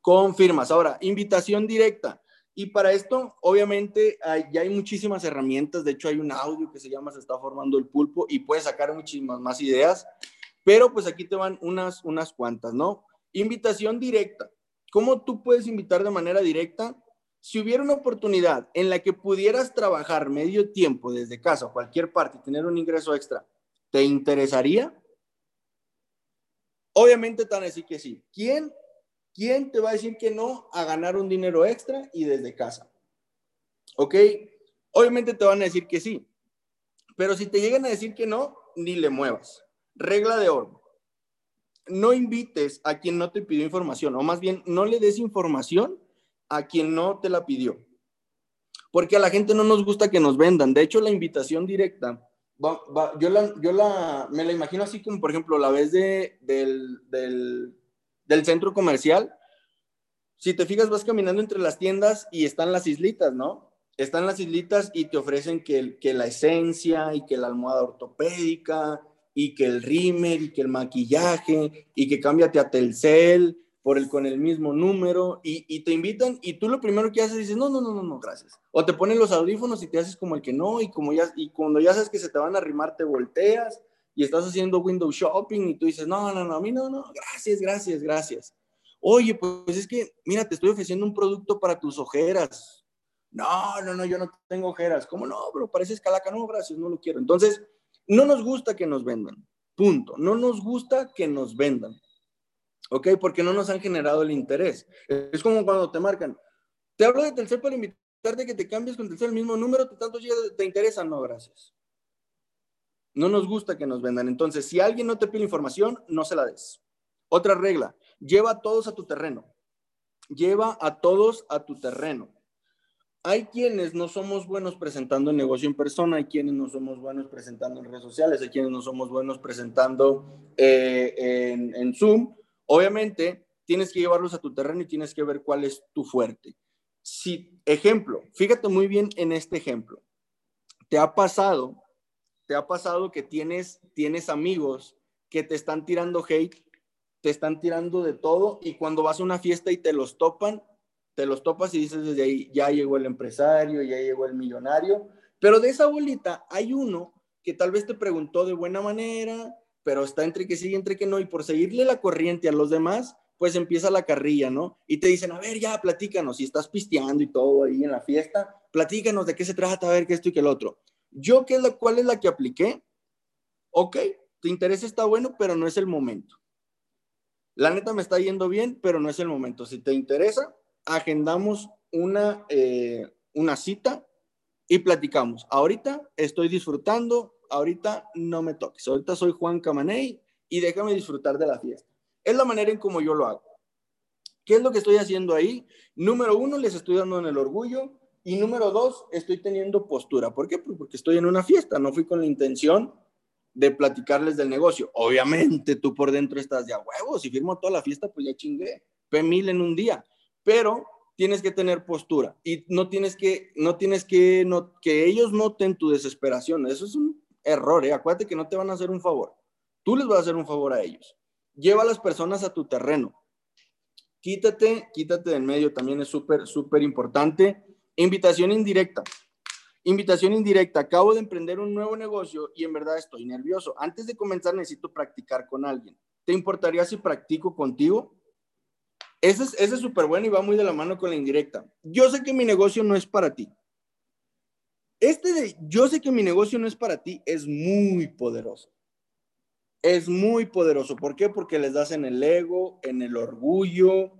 Confirmas. Ahora, invitación directa. Y para esto, obviamente, ya hay muchísimas herramientas. De hecho, hay un audio que se llama Se está formando el pulpo y puedes sacar muchísimas más ideas. Pero pues aquí te van unas, unas cuantas, ¿no? Invitación directa. ¿Cómo tú puedes invitar de manera directa? Si hubiera una oportunidad en la que pudieras trabajar medio tiempo desde casa o cualquier parte y tener un ingreso extra, ¿te interesaría? Obviamente te van a decir que sí. ¿Quién, ¿Quién te va a decir que no a ganar un dinero extra y desde casa? ¿Ok? Obviamente te van a decir que sí. Pero si te llegan a decir que no, ni le muevas. Regla de oro. No invites a quien no te pidió información, o más bien, no le des información a quien no te la pidió. Porque a la gente no nos gusta que nos vendan. De hecho, la invitación directa, yo, la, yo la, me la imagino así como, por ejemplo, la vez de, del, del, del centro comercial. Si te fijas, vas caminando entre las tiendas y están las islitas, ¿no? Están las islitas y te ofrecen que, la esencia y que la almohada ortopédica y que el rímel y que el maquillaje y que cámbiate a Telcel por el, con el mismo número y, te invitan y tú lo primero que haces dices, no, no, no, no, no, gracias. O te ponen los audífonos y te haces como el que no y como ya, y cuando ya sabes que se te van a arrimar te volteas y estás haciendo window shopping y tú dices, no, no, no, a mí no, no, gracias, gracias, gracias. Oye, pues es que, mira, te estoy ofreciendo un producto para tus ojeras. No, no, no, yo no tengo ojeras. ¿Cómo no? Pero pareces calaca. No, gracias, no lo quiero. Entonces, no nos gusta que nos vendan. Punto. No nos gusta que nos vendan. ¿ok? Porque no nos han generado el interés. Es como cuando te marcan, te hablo de Telcel para invitarte que te cambies con Telcel el mismo número, tanto te interesa, no, gracias. No nos gusta que nos vendan. Entonces, si alguien no te pide información, no se la des. Otra regla, lleva a todos a tu terreno. Lleva a todos a tu terreno. Hay quienes no somos buenos presentando el negocio en persona, hay quienes no somos buenos presentando en redes sociales, hay quienes no somos buenos presentando eh, en, en Zoom, Obviamente, tienes que llevarlos a tu terreno y tienes que ver cuál es tu fuerte. Si, ejemplo, fíjate muy bien en este ejemplo. ¿Te ha pasado, te ha pasado que tienes, tienes amigos que te están tirando hate, te están tirando de todo y cuando vas a una fiesta y te los topan, te los topas y dices desde ahí, ya llegó el empresario, ya llegó el millonario, pero de esa bolita hay uno que tal vez te preguntó de buena manera, pero está entre que sí y entre que no, y por seguirle la corriente a los demás, pues empieza la carrilla, ¿no? Y te dicen, a ver, ya, platícanos, si estás pisteando y todo ahí en la fiesta, platícanos de qué se trata, a ver qué esto y qué el otro. Yo, ¿qué es la, ¿cuál es la que apliqué? Ok, te interesa, está bueno, pero no es el momento. La neta me está yendo bien, pero no es el momento. Si te interesa, agendamos una, eh, una cita y platicamos. Ahorita estoy disfrutando, ahorita no me toques, ahorita soy Juan Camaney y déjame disfrutar de la fiesta. Es la manera en como yo lo hago. ¿Qué es lo que estoy haciendo ahí? Número uno, les estoy dando en el orgullo. Y número dos, estoy teniendo postura. ¿Por qué? Pues porque estoy en una fiesta, no fui con la intención de platicarles del negocio. Obviamente tú por dentro estás de a huevos, si firmo toda la fiesta, pues ya chingué, P1000 en un día. Pero tienes que tener postura y no tienes que, no tienes que, no, que ellos noten tu desesperación. Eso es un error, ¿eh? Acuérdate que no te van a hacer un favor. Tú les vas a hacer un favor a ellos. Lleva a las personas a tu terreno. Quítate, quítate del medio, también es súper, súper importante. Invitación indirecta. Invitación indirecta. Acabo de emprender un nuevo negocio y en verdad estoy nervioso. Antes de comenzar necesito practicar con alguien. ¿Te importaría si practico contigo? Ese es súper bueno y va muy de la mano con la indirecta. Yo sé que mi negocio no es para ti. Este de yo sé que mi negocio no es para ti es muy poderoso. Es muy poderoso. ¿Por qué? Porque les das en el ego, en el orgullo.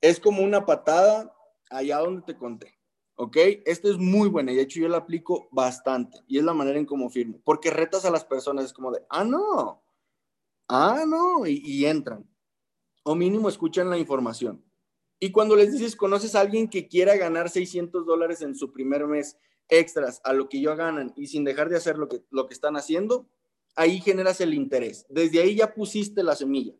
Es como una patada allá donde te conté. ¿Ok? Este es muy bueno y de hecho yo lo aplico bastante y es la manera en cómo firmo. Porque retas a las personas, es como de, ah, no, ah, no, y, y entran. O mínimo escuchan la información. Y cuando les dices, conoces a alguien que quiera ganar 600 dólares en su primer mes extras a lo que yo ganan y sin dejar de hacer lo que, lo que están haciendo, ahí generas el interés. Desde ahí ya pusiste la semilla.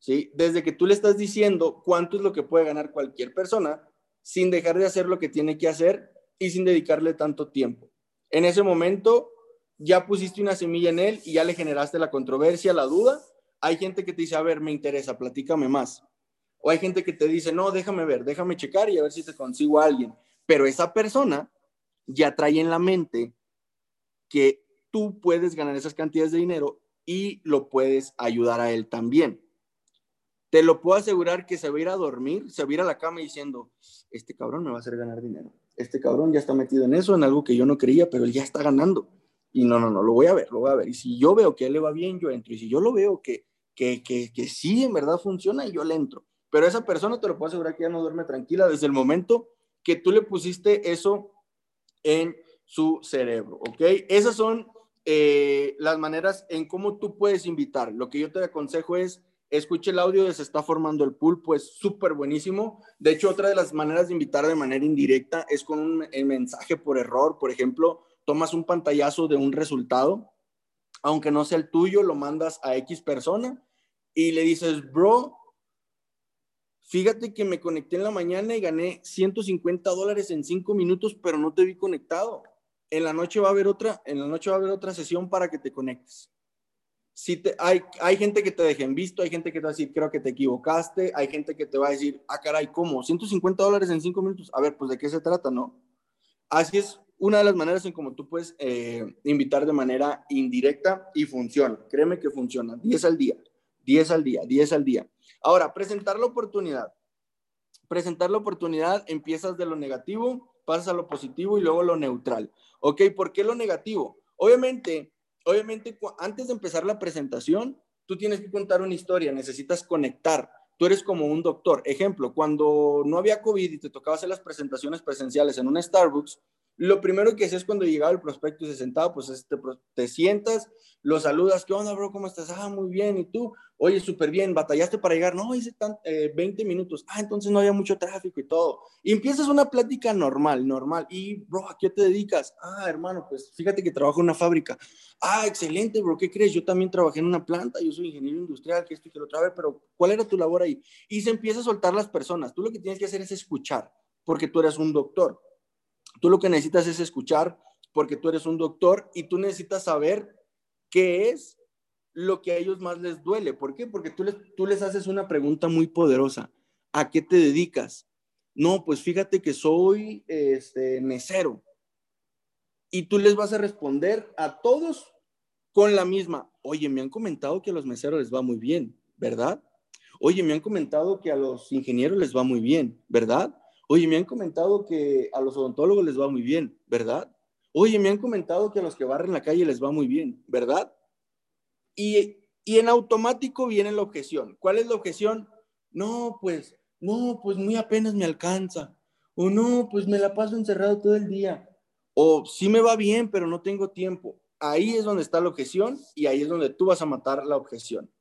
¿sí? Desde que tú le estás diciendo cuánto es lo que puede ganar cualquier persona, sin dejar de hacer lo que tiene que hacer y sin dedicarle tanto tiempo. En ese momento ya pusiste una semilla en él y ya le generaste la controversia, la duda. Hay gente que te dice, a ver, me interesa, platícame más. O hay gente que te dice, no, déjame ver, déjame checar y a ver si te consigo a alguien. Pero esa persona ya trae en la mente que tú puedes ganar esas cantidades de dinero y lo puedes ayudar a él también. Te lo puedo asegurar que se va a ir a dormir, se va a ir a la cama diciendo, este cabrón me va a hacer ganar dinero. Este cabrón ya está metido en eso, en algo que yo no creía, pero él ya está ganando. Y no, no, no, lo voy a ver, lo voy a ver. Y si yo veo que él le va bien, yo entro. Y si yo lo veo que, que, que, que sí, en verdad funciona, yo le entro. Pero esa persona te lo puedo asegurar que ya no duerme tranquila desde el momento que tú le pusiste eso en su cerebro, ¿ok? Esas son eh, las maneras en cómo tú puedes invitar. Lo que yo te aconsejo es, escuche el audio de Se está formando el pool, pues súper buenísimo. De hecho, otra de las maneras de invitar de manera indirecta es con un mensaje por error. Por ejemplo, tomas un pantallazo de un resultado, aunque no sea el tuyo, lo mandas a X persona y le dices, bro, Fíjate que me conecté en la mañana y gané 150 dólares en cinco minutos, pero no te vi conectado. En la noche va a haber otra, en la noche va a haber otra sesión para que te conectes. Si te, hay, hay gente que te dejen visto, hay gente que te va a decir, creo que te equivocaste, hay gente que te va a decir, ah, caray, ¿cómo? 150 dólares en cinco minutos. A ver, pues de qué se trata, ¿no? Así es una de las maneras en cómo tú puedes eh, invitar de manera indirecta y funciona. Créeme que funciona. 10 al día, 10 al día, 10 al día. Ahora, presentar la oportunidad. Presentar la oportunidad, empiezas de lo negativo, pasas a lo positivo y luego lo neutral. ¿Ok? ¿Por qué lo negativo? Obviamente, obviamente, antes de empezar la presentación, tú tienes que contar una historia, necesitas conectar. Tú eres como un doctor. Ejemplo, cuando no había COVID y te tocaba hacer las presentaciones presenciales en un Starbucks, lo primero que hacías cuando llegaba el prospecto y se sentaba, pues te, sientas, lo saludas, ¿qué onda, bro? ¿Cómo estás? Ah, muy bien. ¿Y tú? Oye, súper bien, ¿batallaste para llegar? No, hice tan, 20 eh, minutos. Ah, entonces no había mucho tráfico y todo. Y empiezas una plática normal, normal. Y, bro, ¿a qué te dedicas? Ah, hermano, pues fíjate que trabajo en una fábrica. Ah, excelente, bro, ¿qué crees? Yo también trabajé en una planta, yo soy ingeniero industrial, que esto y que lo trae, pero ¿cuál era tu labor ahí? Y se empieza a soltar las personas. Tú lo que tienes que hacer es escuchar, porque tú eres un doctor Tú lo que necesitas es escuchar porque tú eres un doctor y tú necesitas saber qué es lo que a ellos más les duele. ¿Por qué? Porque tú les, tú les haces una pregunta muy poderosa. ¿A qué te dedicas? No, pues fíjate que soy este, mesero. Y tú les vas a responder a todos con la misma. Oye, me han comentado que a los meseros les va muy bien, ¿verdad? Oye, me han comentado que a los ingenieros les va muy bien, ¿verdad? Oye, me han comentado que a los odontólogos les va muy bien, ¿verdad? Oye, me han comentado que a los que barren la calle les va muy bien, ¿verdad? Y, y en automático viene la objeción. ¿Cuál es la objeción? No, pues, no, pues muy apenas me alcanza. O no, pues me la paso encerrado todo el día. O sí me va bien, pero no tengo tiempo. Ahí es donde está la objeción y ahí es donde tú vas a matar la objeción.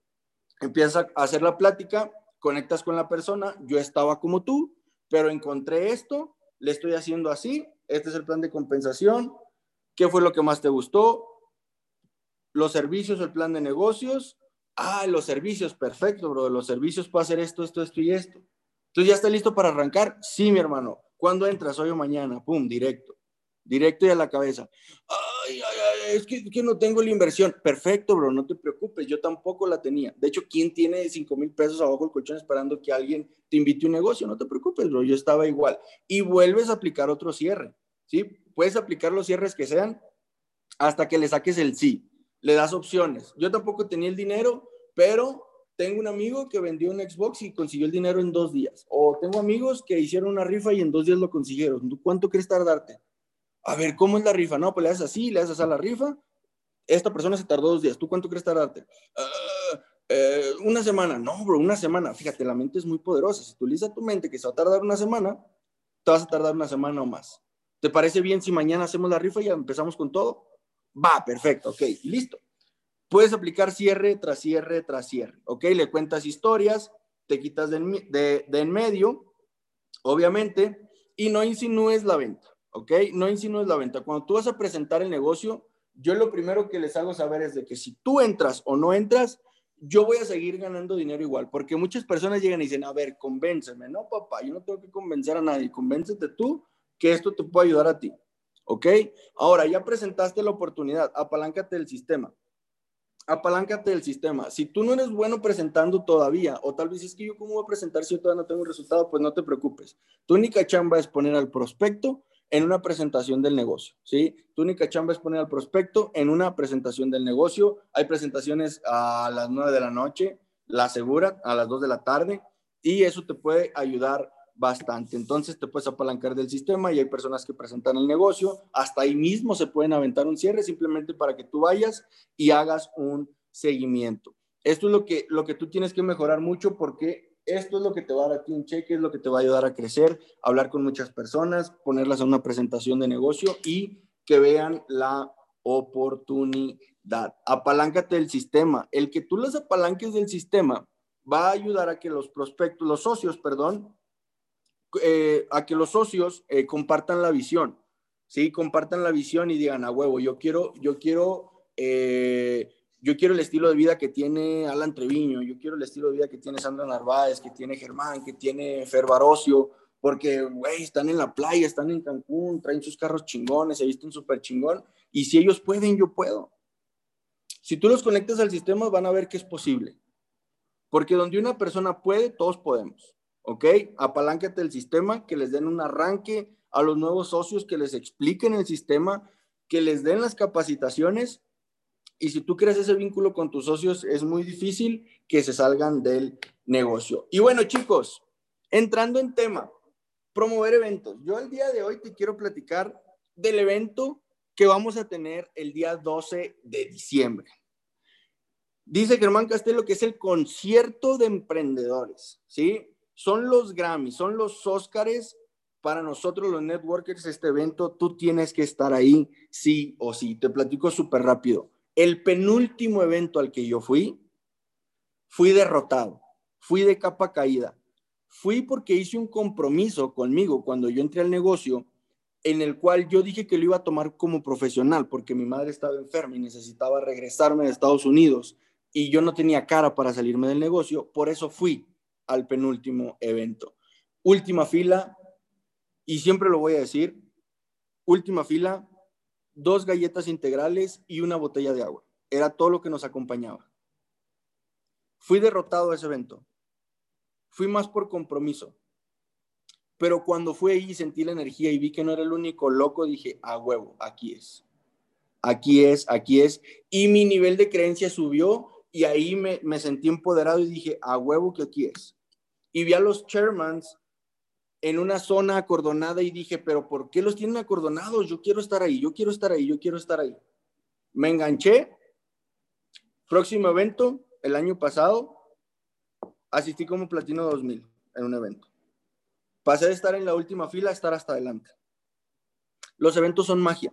Empiezas a hacer la plática, conectas con la persona, yo estaba como tú, pero encontré esto, le estoy haciendo así, este es el plan de compensación, ¿qué fue lo que más te gustó? Los servicios, el plan de negocios, ah, los servicios, perfecto, bro, los servicios puedo hacer esto, esto, esto y esto. Entonces ya está listo para arrancar, sí, mi hermano. ¿Cuándo entras? Hoy o mañana, pum, directo, directo y a la cabeza. Ay, ay, es que, no tengo la inversión. Perfecto, bro, no te preocupes, yo tampoco la tenía. De hecho, ¿quién tiene 5 mil pesos abajo del colchón esperando que alguien te invite a un negocio? No te preocupes, bro, yo estaba igual. Y vuelves a aplicar otro cierre, ¿sí? Puedes aplicar los cierres que sean hasta que le saques el sí. Le das opciones. Yo tampoco tenía el dinero, pero tengo un amigo que vendió un Xbox y consiguió el dinero en dos días. O tengo amigos que hicieron una rifa y en dos días lo consiguieron. ¿Cuánto crees tardarte? A ver, ¿cómo es la rifa? No, pues le haces así, le haces a la rifa. Esta persona se tardó dos días. ¿Tú cuánto crees tardarte? Eh, una semana. No, bro, una semana. Fíjate, la mente es muy poderosa. Si utilizas tu mente que se va a tardar una semana, te vas a tardar una semana o más. ¿Te parece bien si mañana hacemos la rifa y empezamos con todo? Va, perfecto, ok, listo. Puedes aplicar cierre tras cierre tras cierre, ok. Le cuentas historias, te quitas de en medio, obviamente, y no insinúes la venta. ¿Ok? No insinúes la venta. Cuando tú vas a presentar el negocio, yo lo primero que les hago saber es de que si tú entras o no entras, yo voy a seguir ganando dinero igual, porque muchas personas llegan y dicen, a ver, convénceme, no, papá, yo no tengo que convencer a nadie, convéncete tú que esto te puede ayudar a ti, ¿ok? Ahora, ya presentaste la oportunidad, apaláncate del sistema, apaláncate del sistema. Si tú no eres bueno presentando todavía, o tal vez es que yo cómo voy a presentar si yo todavía no tengo un resultado, pues no te preocupes. Tu única chamba es poner al prospecto en una presentación del negocio, ¿sí? Tu única chamba es poner al prospecto en una presentación del negocio. Hay presentaciones a las 9 de la noche, la aseguran a las 2 de la tarde y eso te puede ayudar bastante. Entonces te puedes apalancar del sistema y hay personas que presentan el negocio. Hasta ahí mismo se pueden aventar un cierre simplemente para que tú vayas y hagas un seguimiento. Esto es lo que, lo que tú tienes que mejorar mucho porque esto es lo que te va a dar a ti un cheque, es lo que te va a ayudar a crecer, hablar con muchas personas, ponerlas a una presentación de negocio y que vean la oportunidad. Apaláncate del sistema. El que tú las apalanques del sistema va a ayudar a que los prospectos, los socios, perdón, eh, a que los socios eh, compartan la visión, ¿sí? Compartan la visión y digan, a huevo, yo quiero, yo quiero eh, yo quiero el estilo de vida que tiene Alan Treviño, yo quiero el estilo de vida que tiene Sandra Narváez, que tiene Germán, que tiene Fer Barocio, porque, güey, están en la playa, están en Cancún, traen sus carros chingones, se visten súper chingón, y si ellos pueden, yo puedo. Si tú los conectas al sistema, van a ver que es posible. Porque donde una persona puede, todos podemos. ¿Ok? Apaláncate el sistema, que les den un arranque a los nuevos socios, que les expliquen el sistema, que les den las capacitaciones y si tú creas ese vínculo con tus socios, es muy difícil que se salgan del negocio. Y bueno, chicos, entrando en tema, promover eventos. Yo el día de hoy te quiero platicar del evento que vamos a tener el día 12 de diciembre. Dice Germán Castelo que es el concierto de emprendedores, ¿sí? Son los Grammys, son los Óscares para nosotros los networkers, este evento, tú tienes que estar ahí, sí o sí. Te platico súper rápido. El penúltimo evento al que yo fui, fui derrotado, fui de capa caída. Fui porque hice un compromiso conmigo cuando yo entré al negocio en el cual yo dije que lo iba a tomar como profesional porque mi madre estaba enferma y necesitaba regresarme de Estados Unidos y yo no tenía cara para salirme del negocio, por eso fui al penúltimo evento. Última fila, y siempre lo voy a decir, última fila, dos galletas integrales y una botella de agua. Era todo lo que nos acompañaba. Fui derrotado a ese evento. Fui más por compromiso. Pero cuando fui ahí sentí la energía y vi que no era el único loco, dije, a huevo, aquí es. Aquí es, aquí es. Y mi nivel de creencia subió y ahí me, me sentí empoderado y dije, a huevo que aquí es. Y vi a los chairmans en una zona acordonada y dije, pero ¿por qué los tienen acordonados? Yo quiero estar ahí, yo quiero estar ahí, yo quiero estar ahí. Me enganché. Próximo evento, el año pasado, asistí como Platino 2000 en un evento. Pasé de estar en la última fila a estar hasta adelante. Los eventos son magia.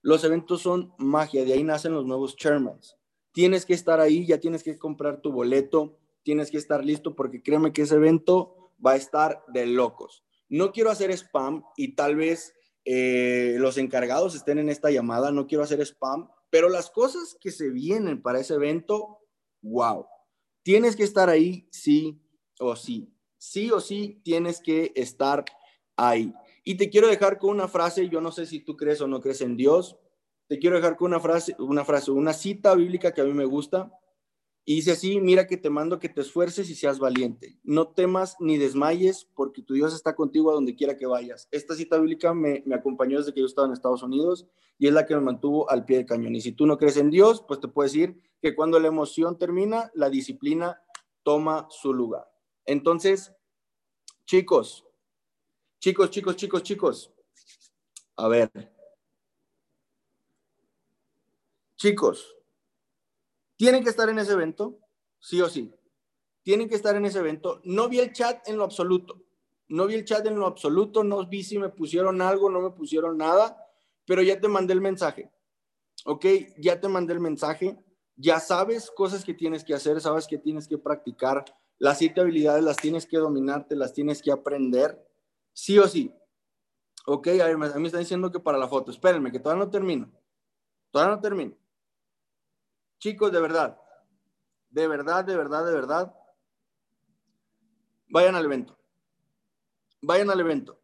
Los eventos son magia. De ahí nacen los nuevos chairmans. Tienes que estar ahí, ya tienes que comprar tu boleto, tienes que estar listo porque créeme que ese evento va a estar de locos. No quiero hacer spam y tal vez eh, los encargados estén en esta llamada, no quiero hacer spam, pero las cosas que se vienen para ese evento, wow. Tienes que estar ahí sí o sí. Sí o sí tienes que estar ahí. Y te quiero dejar con una frase, yo no sé si tú crees o no crees en Dios, te quiero dejar con una frase, una frase, una cita bíblica que a mí me gusta, y dice así, mira que te mando que te esfuerces y seas valiente. No temas ni desmayes porque tu Dios está contigo a donde quiera que vayas. Esta cita bíblica me, acompañó desde que yo estaba en Estados Unidos y es la que me mantuvo al pie del cañón. Y si tú no crees en Dios, pues te puedo decir que cuando la emoción termina, la disciplina toma su lugar. Entonces, chicos, chicos, chicos, chicos, chicos, a ver. Chicos, tienen que estar en ese evento, sí o sí. Tienen que estar en ese evento. No vi el chat en lo absoluto. No vi el chat en lo absoluto. No vi si me pusieron algo, no me pusieron nada, pero ya te mandé el mensaje. ¿Ok? Ya te mandé el mensaje. Ya sabes cosas que tienes que hacer, sabes que tienes que practicar. Las siete habilidades las tienes que dominar, te las tienes que aprender, sí o sí. Ok, a ver, a mí me están diciendo que para la foto. Espérenme, que todavía no termino. Todavía no termino. Chicos, de verdad, de verdad, de verdad, de verdad, vayan al evento. Vayan al evento.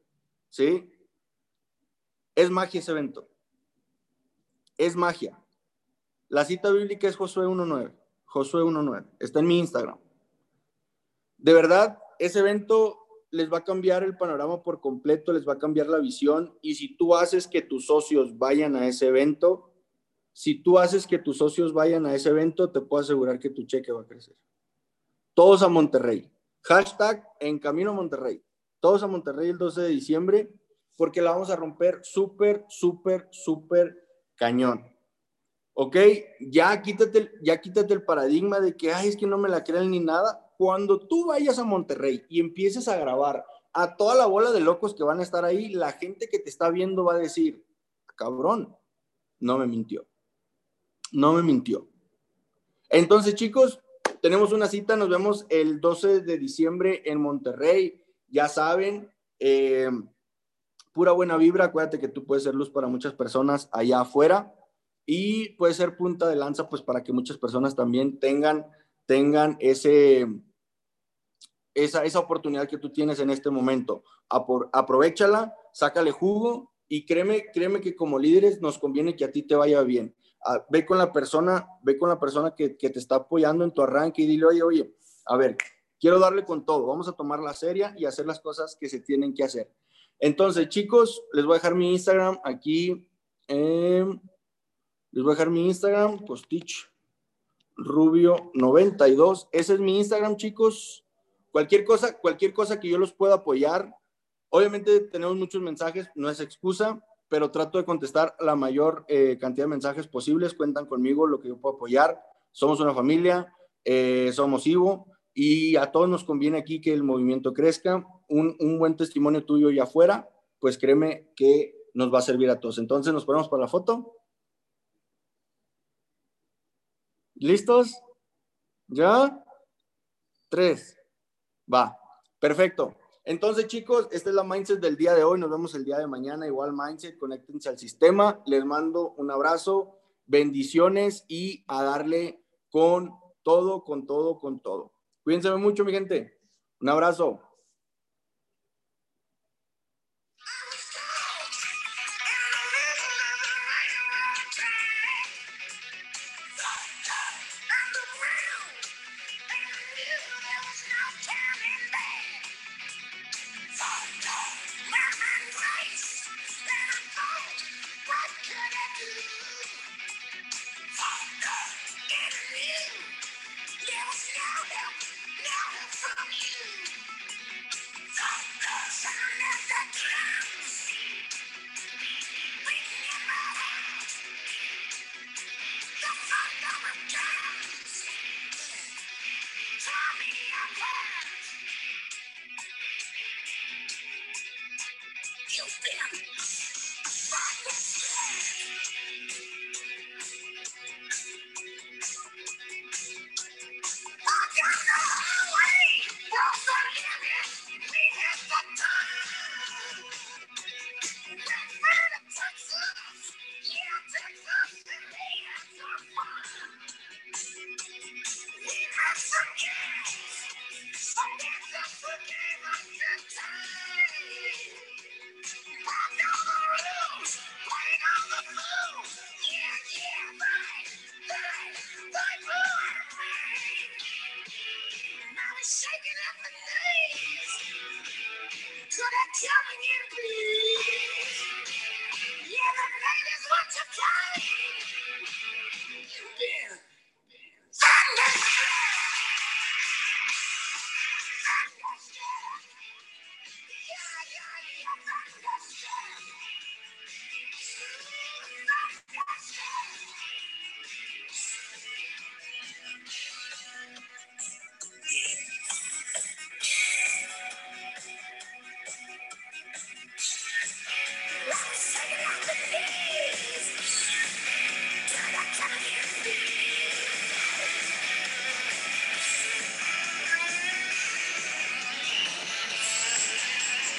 ¿Sí? Es magia ese evento. Es magia. La cita bíblica es Josué 1.9. Josué 1.9. Está en mi Instagram. De verdad, ese evento les va a cambiar el panorama por completo, les va a cambiar la visión. Y si tú haces que tus socios vayan a ese evento, si tú haces que tus socios vayan a ese evento, te puedo asegurar que tu cheque va a crecer. Todos a Monterrey. Hashtag en camino a Monterrey. Todos a Monterrey el 12 de diciembre, porque la vamos a romper súper, súper, súper cañón. ¿Ok? Ya quítate, ya quítate el paradigma de que, ay, es que no me la creen ni nada cuando tú vayas a Monterrey y empieces a grabar a toda la bola de locos que van a estar ahí, la gente que te está viendo va a decir, cabrón, no me mintió. No me mintió. Entonces, chicos, tenemos una cita, nos vemos el 12 de diciembre en Monterrey. Ya saben, eh, pura buena vibra, acuérdate que tú puedes ser luz para muchas personas allá afuera y puede ser punta de lanza, pues para que muchas personas también tengan, tengan ese, esa, esa oportunidad que tú tienes en este momento. aprovechala, sácale jugo y créeme, créeme que como líderes nos conviene que a ti te vaya bien. Ve con la persona, ve con la persona que, te está apoyando en tu arranque y dile, oye, oye, a ver, quiero darle con todo, vamos a tomar la seria y hacer las cosas que se tienen que hacer. Entonces, chicos, les voy a dejar mi Instagram aquí. les voy a dejar mi Instagram, Costich Rubio 92. Ese es mi Instagram, chicos. Cualquier cosa, cualquier cosa que yo los pueda apoyar. Obviamente tenemos muchos mensajes, no es excusa, pero trato de contestar la mayor eh, cantidad de mensajes posibles. Cuentan conmigo, lo que yo puedo apoyar. Somos una familia, eh, somos Ivo y a todos nos conviene aquí que el movimiento crezca. Un, buen testimonio tuyo y afuera, pues créeme que nos va a servir a todos. Entonces nos ponemos para la foto. ¿Listos? ¿Ya? Tres. Va, perfecto. Entonces, chicos, esta es la mindset del día de hoy. Nos vemos el día de mañana. Igual mindset, conéctense al sistema. Les mando un abrazo, bendiciones y a darle con todo, con todo, con todo. Cuídense mucho, mi gente. Un abrazo.